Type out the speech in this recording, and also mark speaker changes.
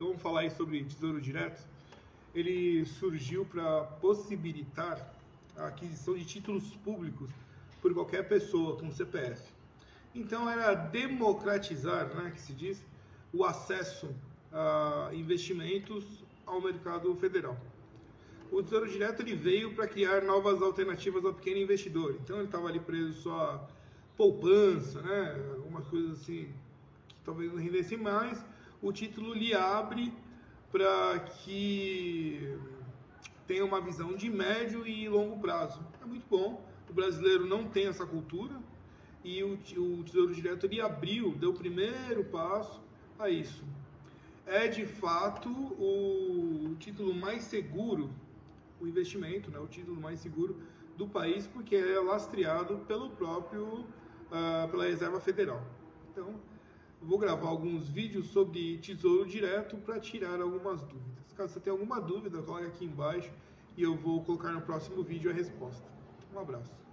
Speaker 1: Então, vamos falar aí sobre Tesouro Direto. Ele surgiu para possibilitar a aquisição de títulos públicos por qualquer pessoa com CPF. Então era democratizar, né, que se diz, o acesso a investimentos ao mercado federal. O Tesouro Direto ele veio para criar novas alternativas ao pequeno investidor. Então ele estava ali preso só a poupança, né, algumas coisas assim que talvez não rendesse mais o título lhe abre para que tenha uma visão de médio e longo prazo. É muito bom. O brasileiro não tem essa cultura e o, o Tesouro Direto ele abriu, deu o primeiro passo a isso. É de fato o título mais seguro, o investimento, né, o título mais seguro do país, porque é lastreado pelo próprio, uh, pela Reserva Federal. Então, vou gravar alguns vídeos sobre Tesouro Direto para tirar algumas dúvidas. Caso você tenha alguma dúvida, coloque aqui embaixo e eu vou colocar no próximo vídeo a resposta. Um abraço.